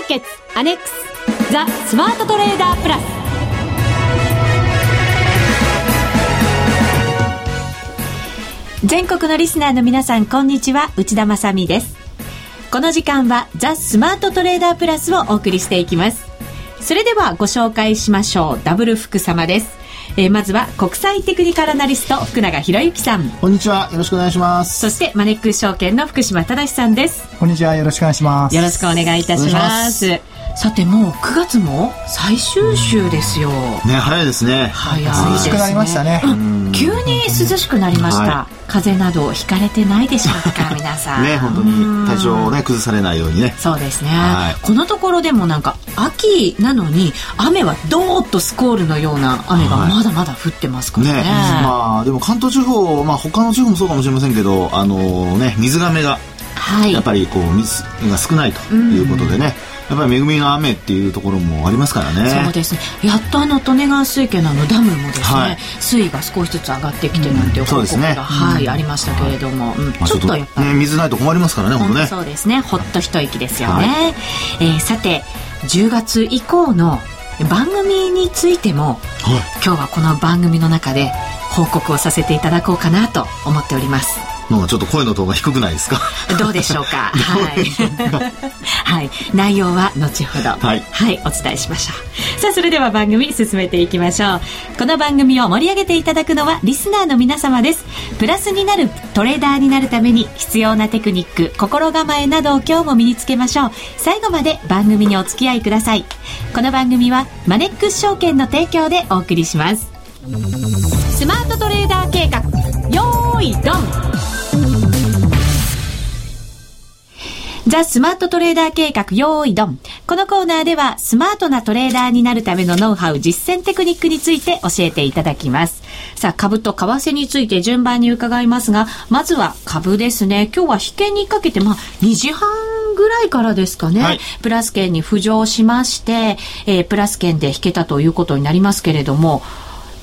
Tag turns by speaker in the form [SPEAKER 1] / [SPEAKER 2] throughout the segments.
[SPEAKER 1] ーケッツアネックスザ・スマートトレーダープラス。全国のリスナーの皆さんこんにちは。内田まさです。この時間はザ・スマートトレーダープラスをお送りしていきます。それではご紹介しましょう。ダブル福様です。えー、まずは国際テクニカルアナリスト福永博之さん。
[SPEAKER 2] こんにちは。よろしくお願いします。
[SPEAKER 1] そしてマネックス証券の福島正さんです。
[SPEAKER 3] こんにちは。よろしくお願いします。
[SPEAKER 1] よろしくお願いいたしますさてもう9月も最終週ですよ、
[SPEAKER 2] ね早いですね。
[SPEAKER 1] 早い
[SPEAKER 3] 涼しくなりましたね、
[SPEAKER 1] 急に涼しくなりました、はい、風邪などひかれてないでしょうか 皆さん。
[SPEAKER 2] ね本当に体調をね崩されないようにね。
[SPEAKER 1] そうですね、はい、このところでもなんか秋なのに雨はどーっとスコールのような雨がまだまだ降ってますからね。はいね、
[SPEAKER 2] まあでも関東地方まあ他の地方もそうかもしれませんけどあのね水がめがはい、やっぱりこう水が少ないということでね、やっぱり恵みの雨っていうところもありますからね。
[SPEAKER 1] そうですね。やっとあの利根川水系のあのダムもですね、はい、水位が少しずつ上がってきてなんていう報告が、ね、はい、ありましたけれども、うん、ちょっとやっぱり、ね、
[SPEAKER 2] 水ないと困りますからね本当ね。
[SPEAKER 1] そうですね。ほっと一息ですよね、はい、えー、さて10月以降の番組についても、はい、今日はこの番組の中で報告をさせていただこうかなと思っております
[SPEAKER 2] のちょっと声のトーンが低くないですか？
[SPEAKER 1] どうでしょうか？はい、はい、内容は後ほど、はい、はい、お伝えしましょう。さあそれでは番組進めていきましょう。この番組を盛り上げていただくのはリスナーの皆様です。プラスになるトレーダーになるために必要なテクニック心構えなどを今日も身につけましょう。最後まで番組にお付き合いください。この番組はマネックス証券の提供でお送りします。スマートトレーダー計画。よーいドンザ・スマートトレーダー計画用意ドン。このコーナーではスマートなトレーダーになるためのノウハウ、実践テクニックについて教えていただきます。さあ、株と為替について順番に伺いますが、まずは株ですね。今日は引けにかけて、まあ、2時半ぐらいからですかね、はい、プラス圏に浮上しまして、えー、プラス圏で引けたということになりますけれども、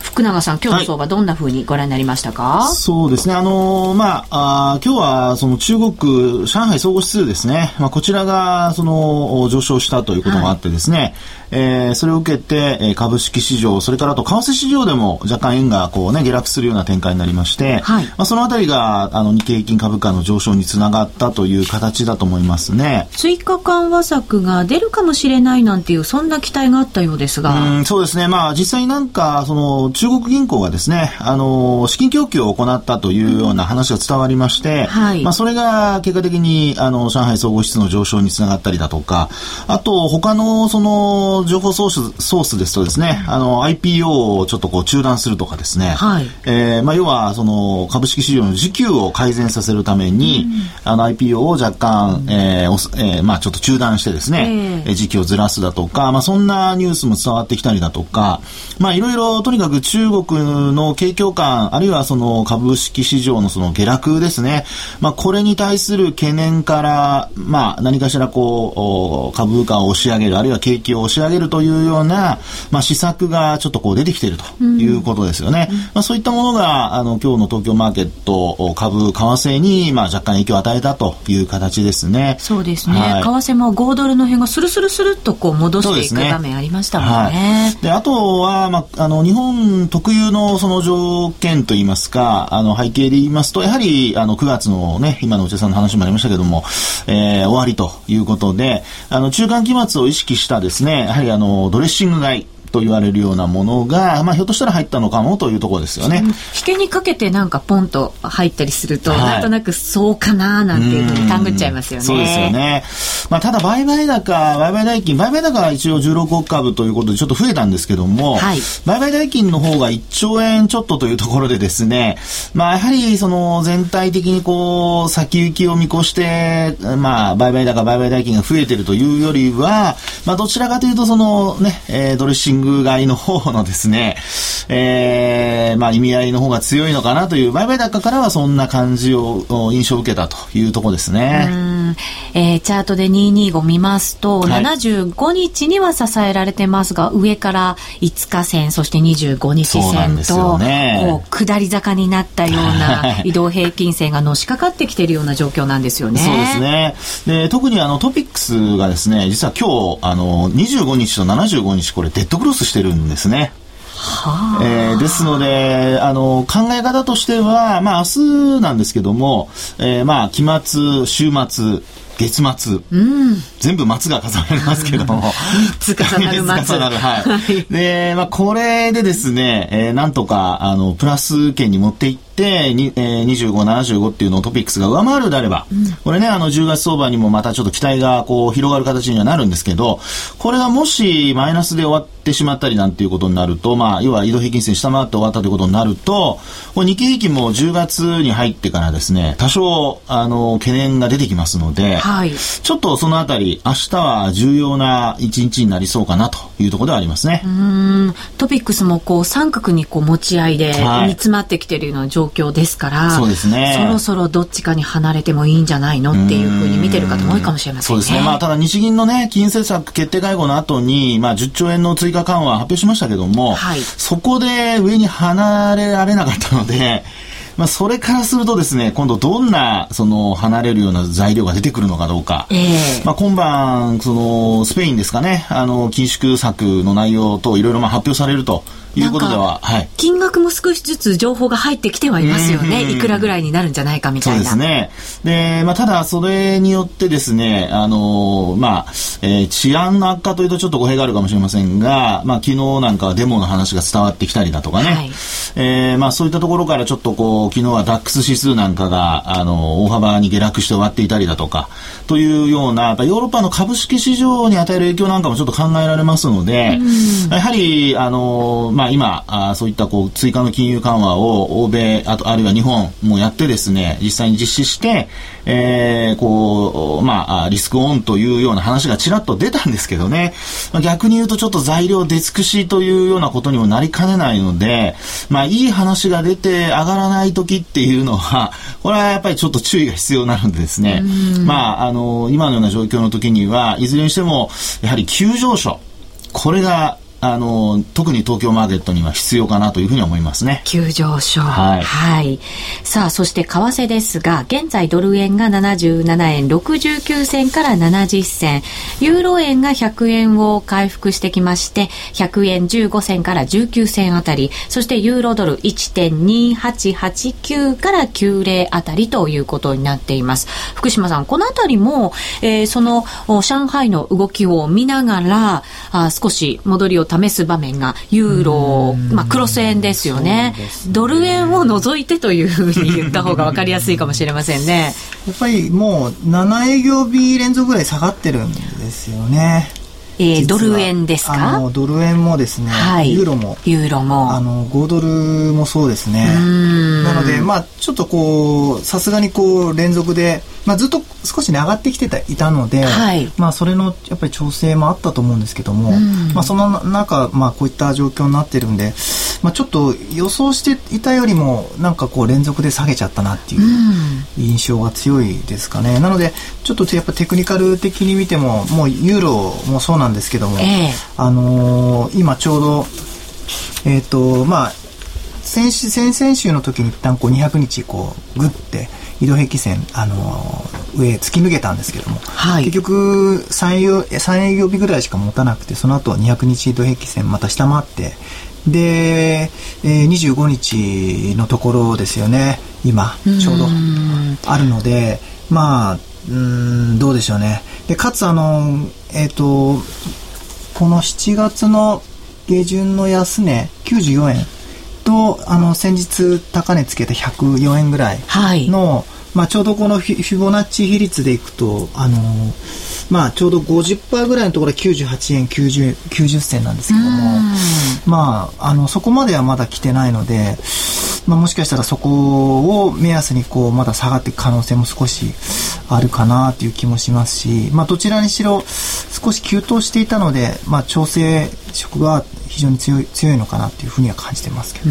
[SPEAKER 1] 福永さん、今日の相場、どんなふうにご覧になりましたか、
[SPEAKER 2] はい、そうですね、あのー、まあ、あ今日はその中国、上海総合指数ですね、まあ、こちらがその上昇したということもあってですね、はいえー、それを受けて、え株式市場、それからあと為替市場でも若干円がこうね、下落するような展開になりまして、はい、まあ、そのあたりが、あの、日経平均株価の上昇につながったという形だと思いますね。
[SPEAKER 1] 追加緩和策が出るかもしれないなんていう、そんな期待があったようですが。
[SPEAKER 2] うん、そうですね。まあ、実際なんか、その、中国銀行がですね、あの、資金供給を行ったというような話が伝わりまして、はい、まあ、それが結果的に、あの、上海総合指数の上昇につながったりだとか、あと、他の、その、情報ソース、ソースですとですね、あの、IPO をちょっとこう中断するとかですね、はい、えー、まあ、要は、その、株式市場の時給を改善させるために、うん、あの、IPO を若干、えー、えー、まあ、ちょっと中断してですね、えー、時期をずらすだとか、まあ、そんなニュースも伝わってきたりだとか、まあ、いろいろ、とにかく中国の景況感、あるいはその株式市場のその下落ですね、まあ、これに対する懸念から、まあ、何かしらこう、株価を押し上げる、あるいは景気を押し上げるというような、まあ、施策がちょっとこう出てきているということですよね。うん、まあ、そういったものが、あの、今日の東京マーケット株、為替に、まあ、若干影響を与えたという形ですね。
[SPEAKER 1] そうですね。はい、為替も5ドルの辺がスルスルスルっとこう戻していく場面ありましたもんね。ねはい、
[SPEAKER 2] であとは、まあ、あの、日本特有のその条件といいますか、あの、背景で言いますと、やはり、あの、9月のね、今の内田さんの話もありましたけども、えー、終わりということで、あの、中間期末を意識したですね、やはりあの、ドレッシング買い。と言われるようなものが、まあ、ひょっとしたら入ったのかもというところですよね。
[SPEAKER 1] 引けにかけてなんかポンと入ったりすると、はい、なんとなくそうかななんていうふうに勘ぐっちゃいますよね。
[SPEAKER 2] そうですよね。まあ、ただ売買高、売買代金、売買高は一応16億株ということでちょっと増えたんですけども、はい、売買代金の方が1兆円ちょっとというところでですね、まあ、やはりその全体的にこう、先行きを見越して、まあ、売買高、売買代金が増えてるというよりは、まあ、どちらかというとそのね、えー、ドレッシングング買いの方のですね、えー、まあ意味合いの方が強いのかなという、売買高からはそんな感じを、印象を受けたというところですね。
[SPEAKER 1] えー、チャートで225見ますと、はい、75日には支えられてますが、上から5日線、そして25日線と、ね、こう、下り坂になったような移動平均線がのしかかってきているような状況なんですよね。
[SPEAKER 2] そうですね。で、特にあのトピックスがですね、実は今日、あの、25日と75日、これデッドクロスしてるんですね。はあ、えー、ですので、あの、考え方としては、まあ、明日なんですけども、えー、まあ、期末、週末、月末、うん、全部末が重なりますけども。
[SPEAKER 1] 3つ重なる末。重なる、
[SPEAKER 2] はい。で、まあ、これでですね、えー、なんとか、あの、プラス圏に持っていって、、にえー、25、75っていうのをトピックスが上回るであれば、うん、これね、あの、10月相場にもまたちょっと期待がこう広がる形にはなるんですけど、これがもしマイナスで終わってしまったりなんていうことになると、まあ、要は移動平均線下回って終わったということになると、これ日経平均も10月に入ってからですね、多少、あの、懸念が出てきますので、はい、ちょっとそのあたり、明日は重要な一日になりそうかなというところではありますね。
[SPEAKER 1] トピックスもこう三角にこう持ち合いで煮詰まってきているような状況ですから、
[SPEAKER 2] そうですね。
[SPEAKER 1] そろそろどっちかに離れてもいいんじゃないのっていうふうに見てる方も多いかもしれませんね。そうですね。
[SPEAKER 2] まあただ日銀のね、金融政策決定会合の後に、まあ10兆円の追加緩和発表しましたけども、はい、そこで上に離れられなかったので、まあ、それからするとですね、今度どんな、その、離れるような材料が出てくるのかどうか。えー、まあ、今晩、その、スペインですかね、あの、緊縮策の内容といろいろまあ発表されるということでは、
[SPEAKER 1] はい、金額も少しずつ情報が入ってきてはいますよね。いくらぐらいになるんじゃないかみたい
[SPEAKER 2] な。そうですね。で、まあ、ただ、それによってですね、あのまあ、えー、治安の悪化というとちょっと語弊があるかもしれませんが、まあ、昨日なんかはデモの話が伝わってきたりだとかね、はい、えー、まあ、そういったところからちょっとこう、昨日はダックス指数なんかが、あの、大幅に下落して終わっていたりだとか、というような、ヨーロッパの株式市場に与える影響なんかもちょっと考えられますので、やはり、あのまあ、今あそういったこう追加の金融緩和を欧米あとあるいは日本もやってですね実際に実施して、えー、こうまあリスクオンというような話がちらっと出たんですけどね。逆に言うとちょっと材料出尽くしというようなことにもなりかねないのでまあいい話が出て上がらない時っていうのは これはやっぱりちょっと注意が必要なのでですね。まああの今のような状況の時にはいずれにしてもやはり急上昇。これがあの特に東京マーケットには必要かなというふうに思いますね。
[SPEAKER 1] 急上昇。はい。はい、さあ、そして為替ですが、現在ドル円が77円69銭から70銭、ユーロ円が100円を回復してきまして、100円15銭から19銭あたり、そしてユーロドル1.2889から90あたりということになっています。福島さん、このあたりも、えー、その上海の動きを見ながら、あ少し戻りを試す場面がユーロ、まあ、クロス円ですよね、ね、ドル円を除いてというふうに言った方が分かりやすいかもしれませんね。
[SPEAKER 3] やっぱりもう7営業日連続ぐらい下がってるんですよね。
[SPEAKER 1] えー、ドル円ですか？
[SPEAKER 3] あのドル円もですね、はい、ユーロも。
[SPEAKER 1] ユーロも。
[SPEAKER 3] あの5ドルもそうですね。なのでまあちょっとこうさすがにこう連続で、まあ、ずっと少しね上がってきてたいたので、はい、まあそれのやっぱり調整もあったと思うんですけども、まあその中まあこういった状況になってるんで、まあちょっと予想していたよりもなんかこう連続で下げちゃったなっていう印象が強いですかね。なのでちょっとやっぱテクニカル的に見てももうユーロもそうなんですけども、えー、あのー、今ちょうどえっ、ー、とまあ先先々週の時に一旦こう200日こうグッて移動平均線、あのー、上突き抜けたんですけども、はい、結局3営業3営業日ぐらいしか持たなくてその後200日移動平均線また下回って。で、えー、25日のところですよね。今ちょうど。あるのでまあうんどうでしょうね。でかつあのえっ、ー、とこの7月の下旬の安値94円とあの先日高値つけた104円ぐらいの、はい、まあ、ちょうどこのフィボナッチ比率でいくとあのまあちょうど50%ぐらいのところは98円 90, 90銭なんですけども、まああのそこまではまだ来てないので、まあ、もしかしたらそこを目安にこうまだ下がっていく可能性も少しあるかなという気もしますし、まあ、どちらにしろ少し急騰していたので、まあ、調整色が非常に強い強いのかなというふうには感じてますけど。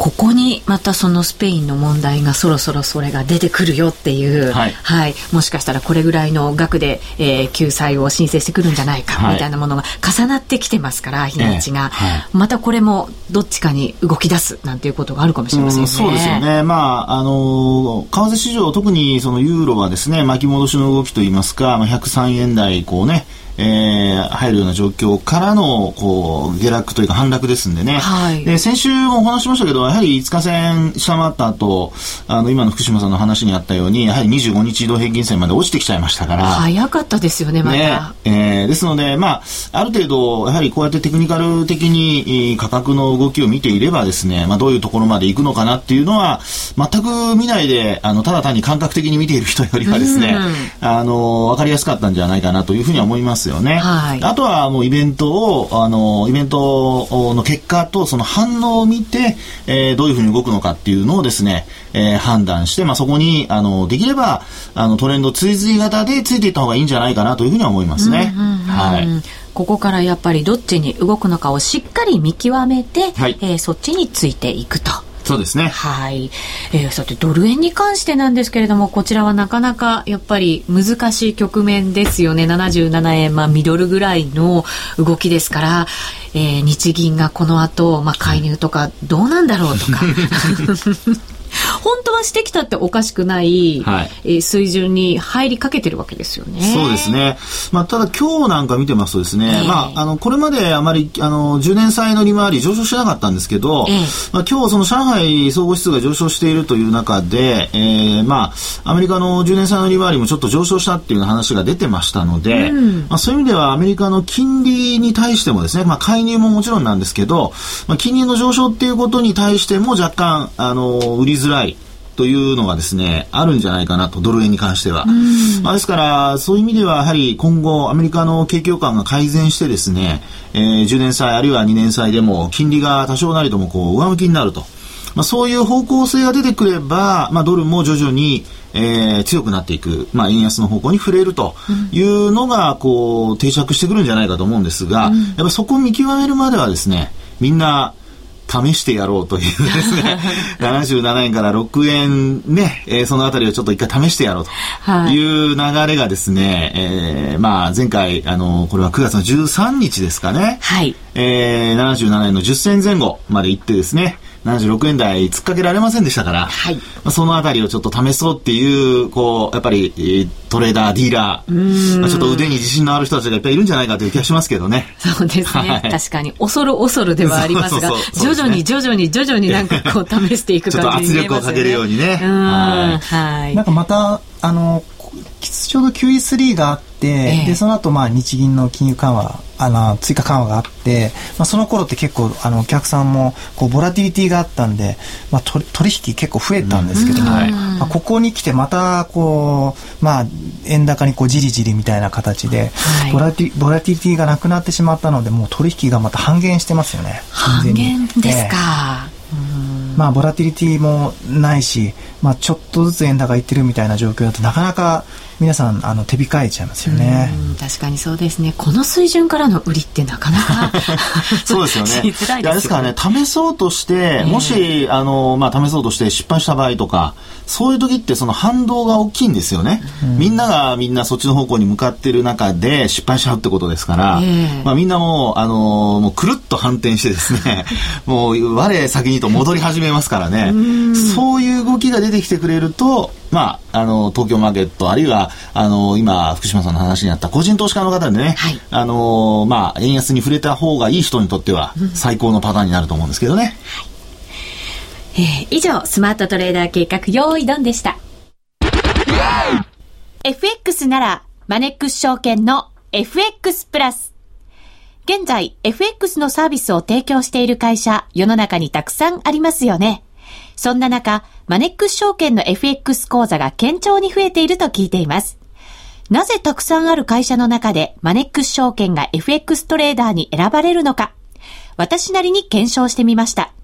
[SPEAKER 1] ここにまたそのスペインの問題がそろそろそれが出てくるよっていう、はい、はい、もしかしたらこれぐらいの額で、えー、救済を申請してくるんじゃないかみたいなものが重なってきてますから、日にちが、えーはい、またこれもどっちかに動き出すなんていうことがあるかもしれませんね。
[SPEAKER 2] そうですよね。まあ、あの、為替市場、特にそのユーロはですね、巻き戻しの動きといいますか、まあ、103円台、こうね、えー、入るような状況からのこう下落というか反落ですんでね、はい、で先週もお話しましたけどやはり5日線下回った後あの今の福島さんの話にあったようにやはり25日移動平均線まで落ちてきちゃいましたから。
[SPEAKER 1] 早かったですよねまた、ね。
[SPEAKER 2] えー、ですので、まあ、ある程度やはりこうやってテクニカル的に価格の動きを見ていればですね、まあ、どういうところまで行くのかなっていうのは全く見ないであのただ単に感覚的に見ている人よりはですね、あの分かりやすかったんじゃないかなというふうには思いますよね。はい、あとはもうイベントを、あの、イベントの結果とその反応を見て、えー、どういうふうに動くのかっていうのをですね、えー、判断して、まあ、そこに、あの、できれば、あの、トレンド追随型でついていった方がいいんじゃないかなというふうには思いますね。はい。
[SPEAKER 1] ここからやっぱりどっちに動くのかをしっかり見極めて、はい、えー、そっちについていくと。
[SPEAKER 2] そうですね。
[SPEAKER 1] はい。えー、さて、ドル円に関してなんですけれども、こちらはなかなかやっぱり難しい局面ですよね。77円、まあ、ミドルぐらいの動きですから、えー、日銀がこの後、まあ、介入とかどうなんだろうとか。本当はしてきたっておかしくない、はい、えー、水準に入りかけてるわけですよね。
[SPEAKER 2] そうですね。まあ、ただ今日なんか見てますとですね、えー、まあ、あの、これまであまり、あの、10年債の利回り上昇してなかったんですけど、えー、まあ、今日その上海総合指数が上昇しているという中で、えー、まあ、アメリカの10年債の利回りもちょっと上昇したっていう話が出てましたので、うん、まあ、そういう意味ではアメリカの金利に対してもですね、まあ、介入ももちろんなんですけど、まあ、金利の上昇っていうことに対しても若干、あの、売りづらい、というのがですね、あるんじゃないかなと、ドル円に関しては。まあ、ですから、そういう意味では、やはり今後、アメリカの景況感が改善してですね、えー、10年債あるいは2年債でも、金利が多少なりともこう上向きになると。まあ、そういう方向性が出てくれば、まあ、ドルも徐々に、えー、強くなっていく、まあ、円安の方向に触れるというのが、こう、定着してくるんじゃないかと思うんですが、うん、やっぱそこを見極めるまではですね、みんな、試してやろうというですね、77円から6円ね、えー、そのあたりをちょっと一回試してやろうという流れがですね、はい、えー、まあ前回、あの、これは9月の13日ですかね。はい。えー、77円の10銭前後まで行ってですね、76円台突っかけられませんでしたから、はい、まあ、そのあたりをちょっと試そうっていう、こう、やっぱり、トレーダー、ディーラー、まあ、ちょっと腕に自信のある人たちがいっぱいいるんじゃないかという気がしますけどね。
[SPEAKER 1] そうですね。はい、確かに、恐る恐るではありますが、徐々に徐々に徐々になんかこう試していく感
[SPEAKER 2] じに、ね、ちょっと圧力をかけるようにね。
[SPEAKER 3] はい。なんかまた、あの、ちょうど QE3 があって、えー、でその後まあ日銀の金融緩和あの追加緩和があって、まあ、その頃って結構あのお客さんもこうボラティリティがあったんで、まあ、取引結構増えたんですけども、はい、まあ、ここに来てまたこう、まあ、円高にこうじりじりみたいな形で、はい、ボラティボラティリティがなくなってしまったのでもう取引がまた半減してますよね。
[SPEAKER 1] 半減ですか、
[SPEAKER 3] えー、まあ、ボラティリティもないし、まあ、ちょっとずつ円高いってるみたいな状況だとなかなか皆さんあの手控えちゃいますよね。
[SPEAKER 1] 確かにそうですね。この水準からの売りってなかなか
[SPEAKER 2] そうですよね。ですよね。ですからね試そうとして、もしあの、まあ、試そうとして失敗した場合とかそういう時ってその反動が大きいんですよね、うん、みんながみんなそっちの方向に向かってる中で失敗しちゃうってことですから、えー、まあ、みんなもうあのもうくるっと反転してですね もう我先にと戻り始めますからね。そういう動きが出てきてくれるとまあ、あの、東京マーケット、あるいは、あの、今、福島さんの話にあった個人投資家の方でね、はい、あの、まあ、円安に触れた方がいい人にとっては、最高のパターンになると思うんですけどね。
[SPEAKER 1] はい、えー、以上、スマートトレーダー計画、用意ドンでした。FX なら、マネックス証券の FX プラス。現在、FX のサービスを提供している会社、世の中にたくさんありますよね。そんな中、マネックス証券の FX 講座が堅調に増えていると聞いています。なぜたくさんある会社の中でマネックス証券が FX トレーダーに選ばれるのか、私なりに検証してみました。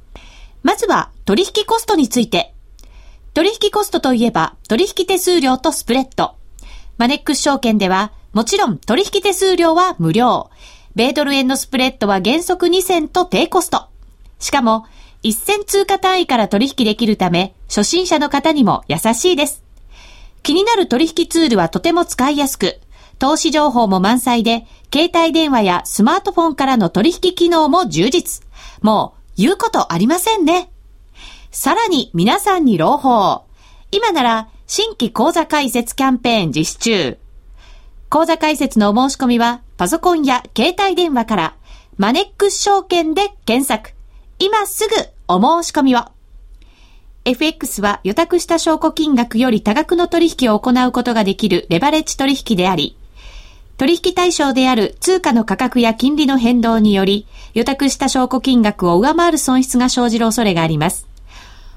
[SPEAKER 1] まずは取引コストについて。取引コストといえば取引手数料とスプレッド。マネックス証券ではもちろん取引手数料は無料。米ドル円のスプレッドは原則2銭と低コスト。しかも、1銭通貨単位から取引できるため、初心者の方にも優しいです。気になる取引ツールはとても使いやすく、投資情報も満載で、携帯電話やスマートフォンからの取引機能も充実。もう、言うことありませんね。さらに皆さんに朗報。今なら、新規講座開設キャンペーン実施中。講座開設のお申し込みは、パソコンや携帯電話から、マネックス証券で検索。今すぐお申し込みを。FX は予託した証拠金額より多額の取引を行うことができるレバレッジ取引であり、取引対象である通貨の価格や金利の変動により、予託した証拠金額を上回る損失が生じる恐れがあります。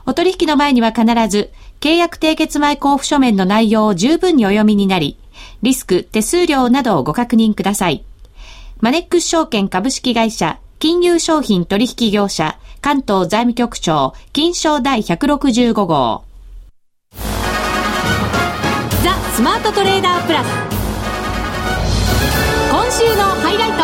[SPEAKER 1] お取引の前には必ず、契約締結前交付書面の内容を十分にお読みになり、リスク、手数料などをご確認ください。マネックス証券株式会社、金融商品取引業者、関東財務局長、金賞第165号。ザ・スマートトレーダープラス。今週のハイライト。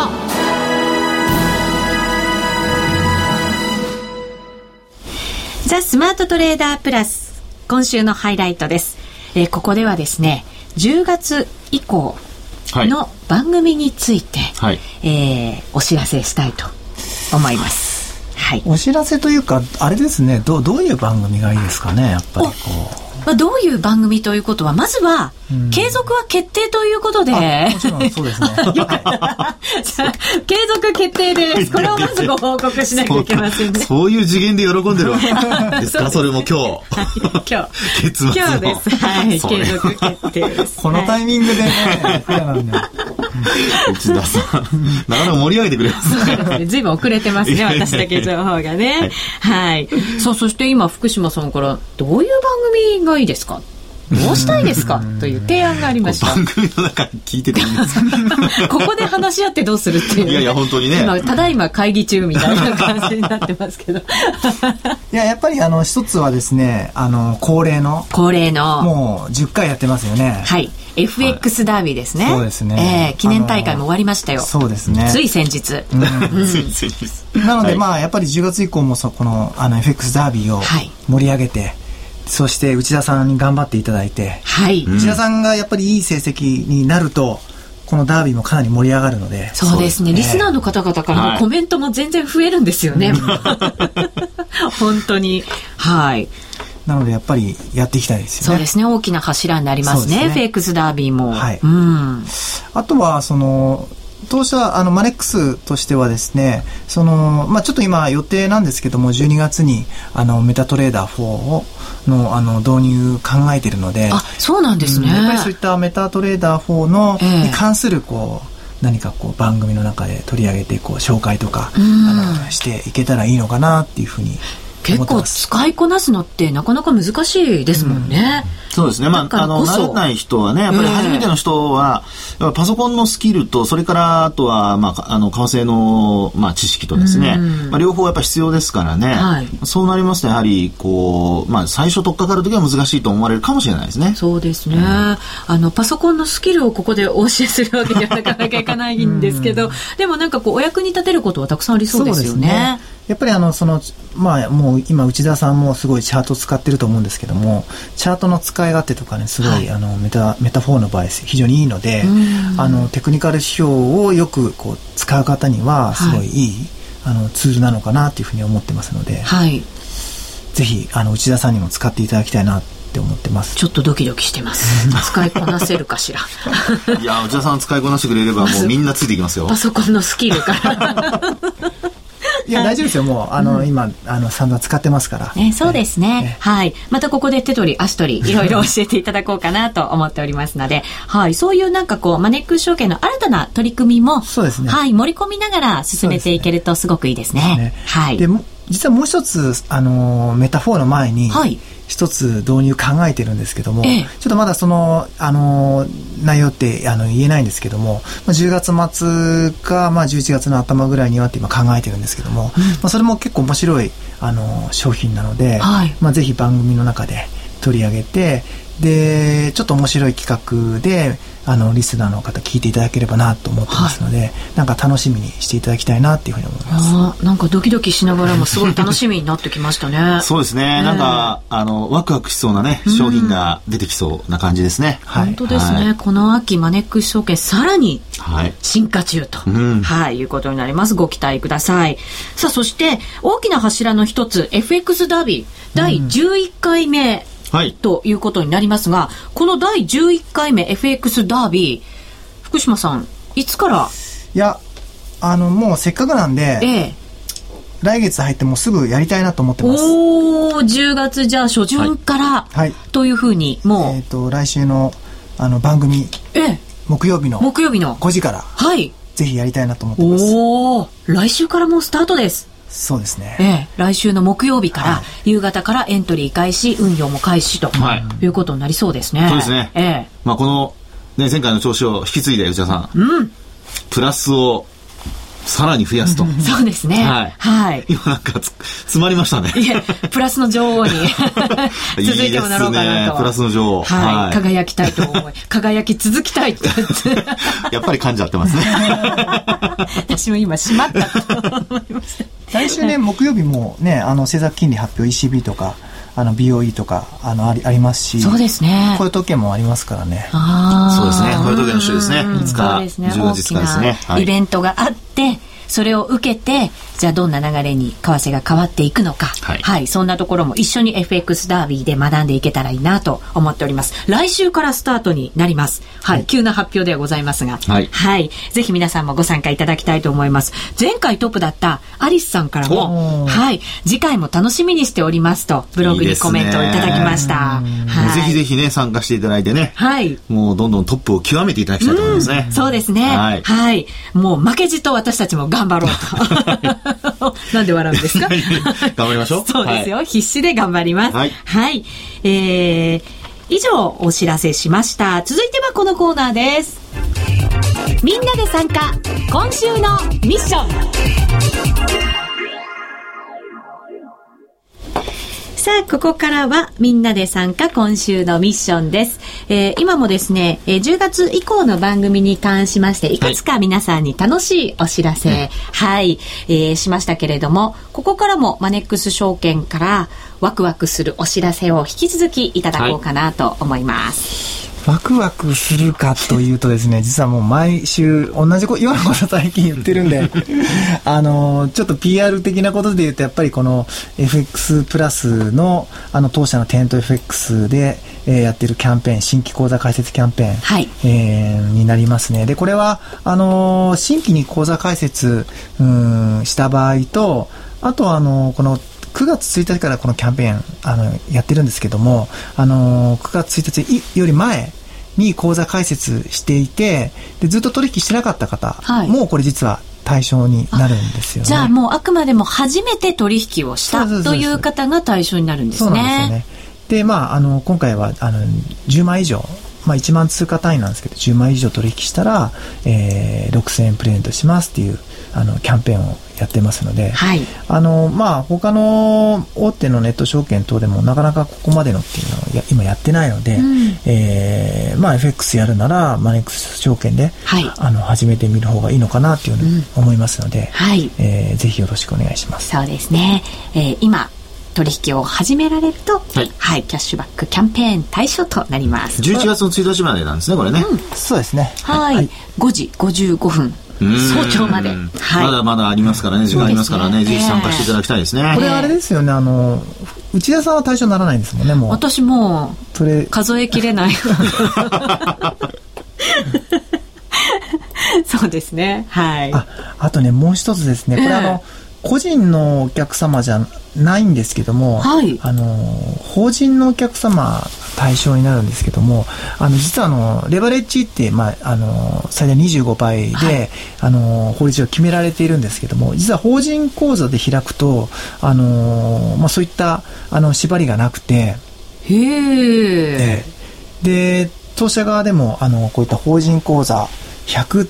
[SPEAKER 1] ザ・スマートトレーダープラス。今週のハイライトです。えー、ここではですね、10月以降の番組について、はい、えー、お知らせしたいと思います。
[SPEAKER 3] はい、お知らせというかあれですねどどういう番組がいいですかね？やっぱりこ
[SPEAKER 1] う。まあ、どういう番組ということは、まずは、継続は決定ということで。も
[SPEAKER 3] ちろんそうですね。よかった。
[SPEAKER 1] 継続決定です。これをまずご報告しなきゃいけませんね。
[SPEAKER 2] そういう次元で喜んでるわ けですか？それも今日。
[SPEAKER 1] 今日。月末今日です。はい。継続決定です。
[SPEAKER 3] このタイミングでね、
[SPEAKER 2] 内田さん。なかなか盛り上げてくれます
[SPEAKER 1] ね。ずいぶん遅れてますね、私だけ情報がね。はい。さあ、そして今、福島さんから、どういう番組がいいですか？どうしたいですか？という提案がありました。
[SPEAKER 2] 番組の中聞いてていいです
[SPEAKER 1] か？ここで話し合ってどうするっていう、
[SPEAKER 2] ね、いやいや、本当にね。
[SPEAKER 1] 今、ただいま会議中みたいな感じになってますけど。
[SPEAKER 3] いや、やっぱりあの、一つはですね、あの、恒例の。
[SPEAKER 1] 恒例の。
[SPEAKER 3] もう、10回やってますよね。
[SPEAKER 1] はい。FX ダービーですね。
[SPEAKER 3] そうですね。
[SPEAKER 1] えー、記念大会も終わりましたよ。
[SPEAKER 3] そうですね。
[SPEAKER 1] つい先日。
[SPEAKER 3] なので、まあ、やっぱり10月以降もそこの、あの、FX ダービーを盛り上げて、はいそして内田さんに頑張っていただいて、
[SPEAKER 1] はい、
[SPEAKER 3] 内田さんがやっぱりいい成績になるとこのダービーもかなり盛り上がるので。
[SPEAKER 1] そうですね、リスナーの方々からのコメントも全然増えるんですよね、本当に。はい
[SPEAKER 3] なのでやっぱりやっていきたいですよね。
[SPEAKER 1] そうですね。大きな柱になりますね。すねフェイクスダービーも。
[SPEAKER 3] はい。うん。あとは、その、当社、あの、マネックスとしてはですね、その、まあちょっと今予定なんですけども、12月に、あの、メタトレーダー4を、の、あの、導入考えているので、
[SPEAKER 1] あ、そうなんですね。
[SPEAKER 3] やっぱりそういったメタトレーダー4の、えー、に関する、こう、何かこう番組の中で取り上げてこう紹介とか、あのしていけたらいいのかなっていうふうに
[SPEAKER 1] 結構使いこなすのってなかなか難しいですもんね。
[SPEAKER 2] うん、そうですね。まあ、あの、慣れない人はね、やっぱり初めての人は、えー、パソコンのスキルと、それからあとは、まあ、あの、為替の、まあ、知識とですね、うん、まあ、両方やっぱ必要ですからね、はい、そうなりますと、やはり、こう、まあ、最初取っかかるときは難しいと思われるかもしれないですね。
[SPEAKER 1] そうですね。うん、あの、パソコンのスキルをここでお教えするわけにはなかなかいかないんですけど、でもなんかこう、お役に立てることはたくさんありそうですよね。
[SPEAKER 3] やっぱりあの、その、まあ、もう今、内田さんもすごいチャート使ってると思うんですけども、チャートの使い勝手とかね、すごい、はい、あの、メタ、メタフォーの場合、非常にいいので、あの、テクニカル指標をよくこう、使う方には、すごいいい、はい、あの、ツールなのかなというふうに思ってますので、
[SPEAKER 1] はい。
[SPEAKER 3] ぜひ、あの、内田さんにも使っていただきたいなって思ってます。
[SPEAKER 1] ちょっとドキドキしてます。使いこなせるかしら。
[SPEAKER 2] いや内田さん使いこなしてくれればもうみんなついていきますよ。
[SPEAKER 1] パソコンのスキルから
[SPEAKER 3] いや、大丈夫ですよ。もう、あの、うん、今、あの、散々使ってますから。
[SPEAKER 1] ね、そうですね。はい。またここで手取り、足取り、いろいろ 教えていただこうかなと思っておりますので、はい。そういうなんかこう、マネックス証券の新たな取り組みも、
[SPEAKER 3] そうですね。
[SPEAKER 1] はい。盛り込みながら進めていけるとすごくいいですね。すね
[SPEAKER 3] はい。でも、実はもう一つ、あの、メタフォーの前に、はい、一つ導入考えてるんですけども、ええ、ちょっとまだその、あの、内容ってあの言えないんですけども、まあ、10月末か、まあ、11月の頭ぐらいにはって今考えてるんですけども、うん、まあ、それも結構面白いあの商品なので、はい、まあ、ぜひ番組の中で取り上げて、で、ちょっと面白い企画で、あのリスナーの方聞いていただければなと思ってますので、はい、なんか楽しみにしていただきたいなっていうふうに思います。
[SPEAKER 1] あなんかドキドキしながらもすごい楽しみになってきましたね。
[SPEAKER 2] そうですね、えー、なんかあのワクワクしそうなね商品が出てきそうな感じですね、
[SPEAKER 1] はい、本当ですね、はい、この秋マネックス証券さらに進化中と、はいはい、いうことになります。ご期待ください。さあそして大きな柱の一つ FX ダービー。第11回目、うんはい、ということになりますが、この第11回目 FX ダービー、福島さん、いつから？
[SPEAKER 3] いや、あの、もうせっかくなんで、ええ、来月入ってもうすぐやりたいなと思ってます。
[SPEAKER 1] おお、10月じゃあ初旬から、はい、というふうに、も
[SPEAKER 3] う。えっ、ー、と、来週の、あの、番組、ええ、木曜日の、
[SPEAKER 1] 木曜日の
[SPEAKER 3] 5時から、
[SPEAKER 1] はい。
[SPEAKER 3] ぜひやりたいなと思ってます。お
[SPEAKER 1] お、来週からもうスタートです。
[SPEAKER 3] そうですね。
[SPEAKER 1] ええ、来週の木曜日から、はい、夕方からエントリー開始、運用も開始と、はい、いうことになりそうですね。
[SPEAKER 2] そうですね。ええ。まあこの、ね、前回の調子を引き継いで内田さん。うん。プラスをさらに増やすと。
[SPEAKER 1] そうですね。はい。はい。
[SPEAKER 2] 今なんかつ、詰まりましたね。い
[SPEAKER 1] や、プラスの女王に 続いてもなろうかなと。いいね、
[SPEAKER 2] プラスの女王。
[SPEAKER 1] はい。輝きたいと思い、輝き続きたいって
[SPEAKER 2] やっぱり噛んじゃってますね。
[SPEAKER 1] 私も今、しまったと思いました。
[SPEAKER 3] 来週ね、木曜日もね、あの、政策金利発表 ECB とか、あの BOE とかあのありありますし
[SPEAKER 1] そうですね。
[SPEAKER 3] こういう時計もありますからね。
[SPEAKER 2] そうですね。こういう時計の週ですね。5日、ね、10月5日ですね、
[SPEAKER 1] イベントがあってそれを受けてじゃあどんな流れに為替が変わっていくのか、はい、はい、そんなところも一緒に FX ダービーで学んでいけたらいいなと思っております。来週からスタートになります。はい、はい、急な発表ではございますが、はい、はい、ぜひ皆さんもご参加いただきたいと思います。前回トップだったアリスさんからも、はい、次回も楽しみにしておりますとブログにコメントをいただきました。いい
[SPEAKER 2] はい、ぜひぜひね参加していただいてね、はい、もうどんどんトップを極めていただきたいと思いますね。
[SPEAKER 1] うん、そうですね。はい、はい、もう負けじと私たちも頑張ろうと。なんで笑うんですか？
[SPEAKER 2] 頑張りましょう。
[SPEAKER 1] そうですよ、はい、必死で頑張ります。はい。はい、えー、以上お知らせしました。続いてはこのコーナーです。みんなで参加、今週のミッション。さあ、ここからはみんなで参加今週のミッションです。えー、今もですね、えー、10月以降の番組に関しまして、いくつか皆さんに楽しいお知らせ、はい、はい、えー、しましたけれども、ここからもマネックス証券からワクワクするお知らせを引き続きいただこうかなと思います。
[SPEAKER 3] はいワクワクするかというとですね、実はもう毎週同じようなこと最近言ってるんで、あの、ちょっと PR 的なことで言うと、やっぱりこの FX プラスの、あの、当社のテント FX で、えー、やってるキャンペーン、新規講座開設キャンペーン、はい、えー、になりますね。で、これは、あのー、新規に講座開設、うん、した場合と、あとあのこの9月1日からこのキャンペーンあのやってるんですけども、あの9月1日より前に口座開設していてでずっと取引してなかった方、はい、もうこれ実は対象になるんですよね。
[SPEAKER 1] じゃあもうあくまでも初めて取引をしたという方が対象になるんですね。そうなんですよね。
[SPEAKER 3] で、まあ、あの、今回は、あの、10万以上、まあ、1万通貨単位なんですけど、10万以上取引したら、えー、6000円プレゼントしますっていう、あの、キャンペーンをやってますので、はい、あのまあ他の大手のネット証券等でもなかなかここまでのっていうのをや今やってないので、うん、えー、まあ FX やるならマネックス証券で、はい、あの始めてみる方がいいのかなっていうふうに思いますので、うん、はい、えー、ぜひよろしくお願いします。
[SPEAKER 1] そうですね、えー、今取引を始められると、はい、はい、キャッシュバックキャンペーン対象となります。
[SPEAKER 2] 11月の1日までなんですね、これね。うん、
[SPEAKER 3] そうですね。
[SPEAKER 1] はい、はい、5時55分早朝まで、
[SPEAKER 2] はい、まだまだありますからね時間ありますからね、ね、ぜひ参加していただきたいですね。
[SPEAKER 3] これあれですよねあの内田さんは対象にならないんですもんねもう。
[SPEAKER 1] 私もそれ。数えきれない。そうですね。はい。
[SPEAKER 3] ああとねもう一つですね。これ、あの個人のお客様じゃないんですけども、はい、あの法人のお客様対象になるんですけども、あの、実はあの、レバレッジって、まあ、あの、最大25倍で、はい、あの、法律上決められているんですけども、実は法人口座で開くと、あの、まあ、そういった、あの、縛りがなくて、
[SPEAKER 1] へえ。
[SPEAKER 3] で、当社側でも、あの、こういった法人口座100っ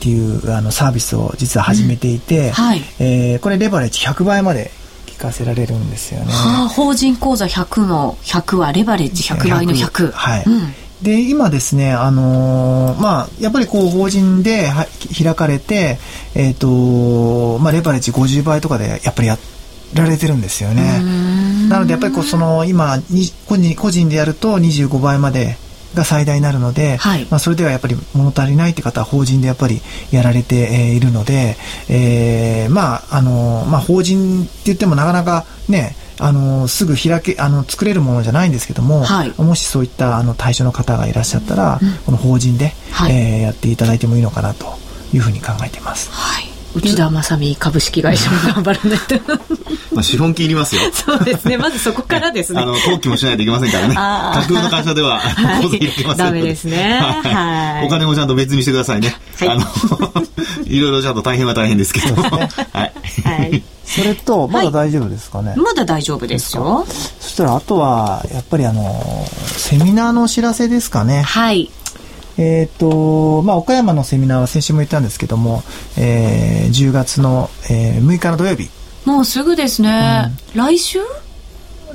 [SPEAKER 3] ていうあのサービスを実は始めていて、うん。はい、えー、これレバレッジ100倍まで聞かせられるんですよね。
[SPEAKER 1] はあ、法人口座100の100はレバレッジ100倍の100。
[SPEAKER 3] はい。うんで、今ですね、あのー、まあ、やっぱりこう、法人で開かれて、えっ、ー、と、まあ、レバレッジ50倍とかで、やっぱりやられてるんですよね。なので、やっぱりこう、その、今、個人個人でやると25倍までが最大になるので、はい、まあ、それではやっぱり物足りないって方は法人でやっぱりやられているので、えー、まあ、あの、まあ、法人って言ってもなかなかね、あのすぐ開けあの作れるものじゃないんですけども、はい、もしそういったあの対象の方がいらっしゃったら、うん、この法人で、はい、えー、やっていただいてもいいのかなというふうに考えています。
[SPEAKER 1] はい内田正美株式会社も頑張らないと。
[SPEAKER 2] まあ資本金いりますよ。
[SPEAKER 1] そうですね。まずそこからですね。
[SPEAKER 2] あの登記もしないといけませんからね。架空の会社では当然いけません
[SPEAKER 1] ダメですね、
[SPEAKER 2] はい、お金もちゃんと別にしてくださいね、はい、あの いろいろちゃんと大変は大変ですけど、はい、
[SPEAKER 3] はい。それと、まだ大丈夫ですかね、はい、
[SPEAKER 1] まだ大丈夫ですよ。
[SPEAKER 3] そしたら、あとは、やっぱりあの、セミナーのお知らせですかね。
[SPEAKER 1] はい。
[SPEAKER 3] えっ、ー、と、まあ、岡山のセミナーは先週も言ったんですけども、えー、10月の、えー、6日の土曜日。
[SPEAKER 1] もうすぐですね。うん、来週？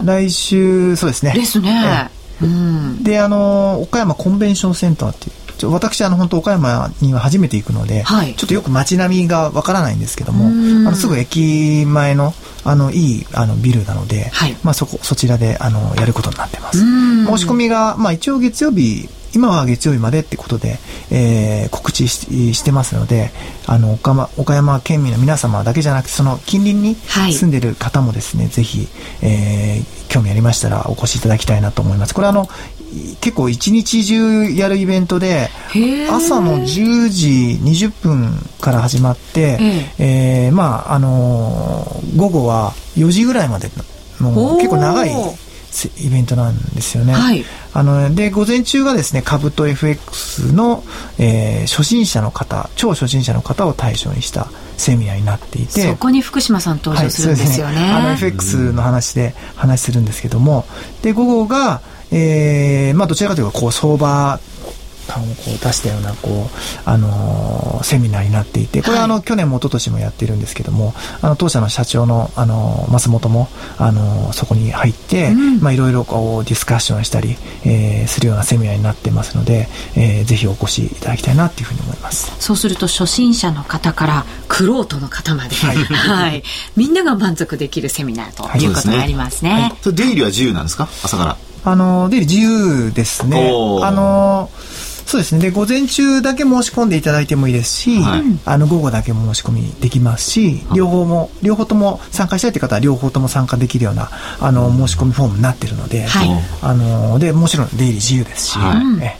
[SPEAKER 3] 来週、そうですね。
[SPEAKER 1] ですね。
[SPEAKER 3] うん、で、あの、岡山コンベンションセンターっていう、私あの本当岡山には初めて行くので、はい、ちょっとよく街並みがわからないんですけどもあのすぐ駅前のあのいいあのビルなので、はい、まあ、そこそちらであのやることになってます。申し込みが、まあ、一応月曜日今は月曜日までってことで、えー、告知してますので、あの岡山、岡山県民の皆様だけじゃなくて、その近隣に住んでる方もですね、はい、ぜひ、えー、興味ありましたらお越しいただきたいなと思います。これあの、結構一日中やるイベントで、朝の10時20分から始まって、えー、まあ、あのー、午後は4時ぐらいまでの結構長いイベントなんですよね。はい、あので午前中がですね株と FX の、えー、初心者の方超初心者の方を対象にしたセミナーになっていて。
[SPEAKER 1] そこに福島さん登場するんですよね。はい、ね。
[SPEAKER 3] あの FX の話で話するんですけども。で午後が、えーまあ、どちらかというとこう相場感をこう出したようなこう、あのー、セミナーになっていてこれはあの、去年も一昨年もやってるんですけどもあの当社の社長の、あのー、松本も、あのー、そこに入って、うん、まあ、いろいろこうディスカッションしたり、えー、するようなセミナーになってますので、えー、ぜひお越しいただきたいなというふうに思います。
[SPEAKER 1] そうすると初心者の方から玄人の方まで、はい、はい、みんなが満足できるセミナーということになりますね。
[SPEAKER 2] 出入りは自由なんですか？朝から
[SPEAKER 3] あの出入り自由ですね。あのそうですね。で、午前中だけ申し込んでいただいてもいいですし、はい、あの、午後だけ申し込みできますし、両方も、両方とも参加したいという方は両方とも参加できるような、あの、申し込みフォームになっているので、はい、あの、で、もちろん出入り自由ですし、はい、え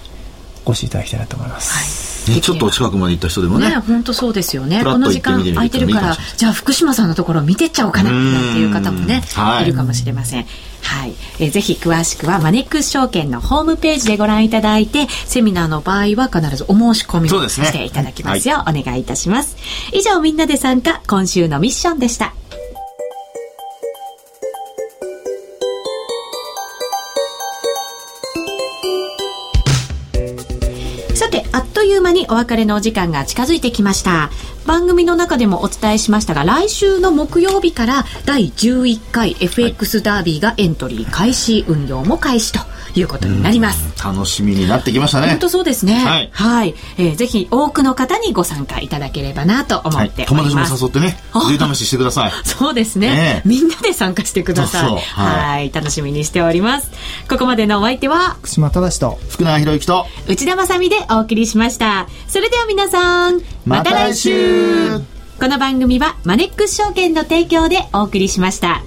[SPEAKER 3] お越しいただきたいなと思います。
[SPEAKER 2] ね、ちょっと近くまで行った人でもね。
[SPEAKER 1] 本当そうですよね。この時間空いてるから、じゃあ福島さんのところ見てっちゃおうかな、なんていう方もね、いるかもしれません。はい、えー、ぜひ詳しくはマネックス証券のホームページでご覧いただいてセミナーの場合は必ずお申し込みをしていただきますよう、ねはい、お願いいたします以上みんなで参加今週のミッションでしたにお別れのお時間が近づいてきました。番組の中でもお伝えしましたが来週の木曜日から第11回 FX ダービーがエントリー開始、運用も開始と。いうことになります。
[SPEAKER 2] 楽しみになってきましたね。
[SPEAKER 1] 本当そうですね。はい。はい、えー、ぜひ多くの方にご参加いただければなと思っております。はい、友
[SPEAKER 2] 達も誘ってね、税試ししてください。
[SPEAKER 1] そうですね、ね、みんなで参加してください。そうそうはい、楽しみにしております。ここまでのお相手は、
[SPEAKER 3] 福島正と、
[SPEAKER 2] 福永博之と、
[SPEAKER 1] 内田まさでお送りしました。それでは皆さん、また来週この番組はマネックス証券の提供でお送りしました。